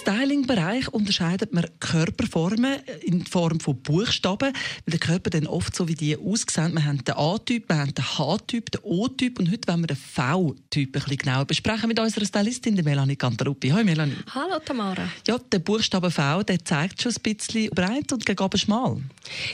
Im Styling-Bereich unterscheidet man Körperformen in Form von Buchstaben, weil der Körper dann oft so wie die aussehen. Wir haben den A-Typ, wir haben den H-Typ, den O-Typ und heute wollen wir den V-Typ ein bisschen genauer besprechen mit unserer Stylistin, der Melanie Cantaluppi. Hallo Melanie. Hallo Tamara. Ja, der Buchstabe V, der zeigt schon ein bisschen breit und gegen schmal.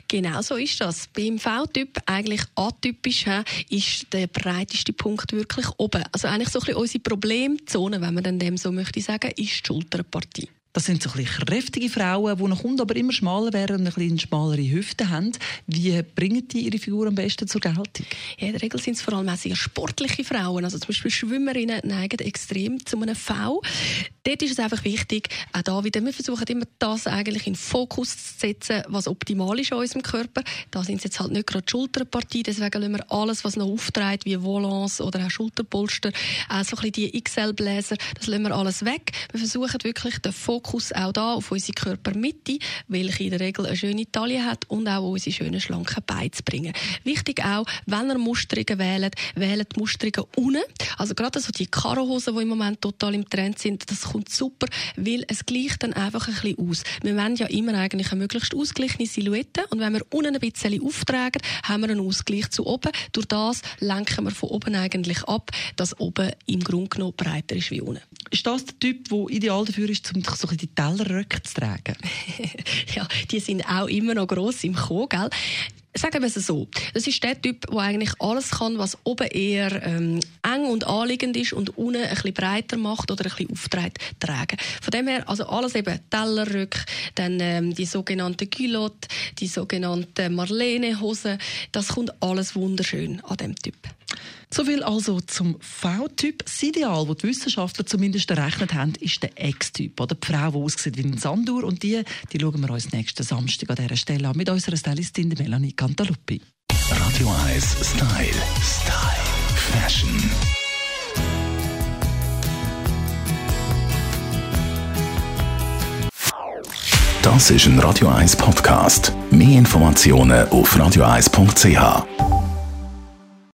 Genau so ist das. Beim V-Typ, eigentlich atypisch, ist der breiteste Punkt wirklich oben. Also eigentlich so ein bisschen unsere Problemzone, wenn man dann dem so möchte sagen, ist die Schulterpartie. Das sind so ein kräftige Frauen, die nach unten aber immer schmaler werden und ein schmalere Hüften haben. Wie bringen die ihre Figur am besten zur Geltung? Ja, in der Regel sind es vor allem auch sehr sportliche Frauen. Also zum Beispiel Schwimmerinnen neigen extrem zu einem V. Dort ist es einfach wichtig, auch da wieder, wir versuchen immer das eigentlich in Fokus zu setzen, was optimal ist an unserem Körper. Da sind es jetzt halt nicht gerade die Schulterpartie, deswegen lassen wir alles, was noch aufträgt, wie Volants oder auch Schulterpolster, auch so ein bisschen die XL-Bläser, das lassen wir alles weg. Wir versuchen wirklich den Fokus Fokus auch da auf unsere Körpermitte, welche in der Regel eine schöne Taille hat und auch unsere schönen schlanken Beine zu bringen. Wichtig auch, wenn ihr Musterungen wählt, wählt Musterungen unten. Also gerade so die Karohosen, die im Moment total im Trend sind, das kommt super, weil es gleicht dann einfach ein bisschen aus. Wir wollen ja immer eigentlich eine möglichst ausgeglichene Silhouette und wenn wir unten ein bisschen auftragen, haben wir einen Ausgleich zu oben. Durch das lenken wir von oben eigentlich ab, dass oben im Grunde genommen breiter ist wie unten. Ist das der Typ, der ideal dafür ist, um so die Tellerröcke zu tragen? ja, die sind auch immer noch gross im Kommen, gell? Sagen wir es so. Das ist der Typ, der eigentlich alles kann, was oben eher ähm, eng und anliegend ist und unten ein bisschen breiter macht oder ein bisschen aufträgt, tragen. Von dem her, also alles eben Tellerrück, dann ähm, die sogenannte Culotte, die sogenannte Marlene-Hose, das kommt alles wunderschön an dem Typ. So viel also zum V-Typ. Das Ideal, das die Wissenschaftler zumindest errechnet haben, ist der X-Typ. Oder die Frau, die aussieht wie ein Sandur. Und die, die schauen wir uns nächsten Samstag an dieser Stelle an mit unserer Stylistin Melanie Cantaluppi. Radio 1 Style. Style. Fashion. Das ist ein Radio 1 Podcast. Mehr Informationen auf radio1.ch.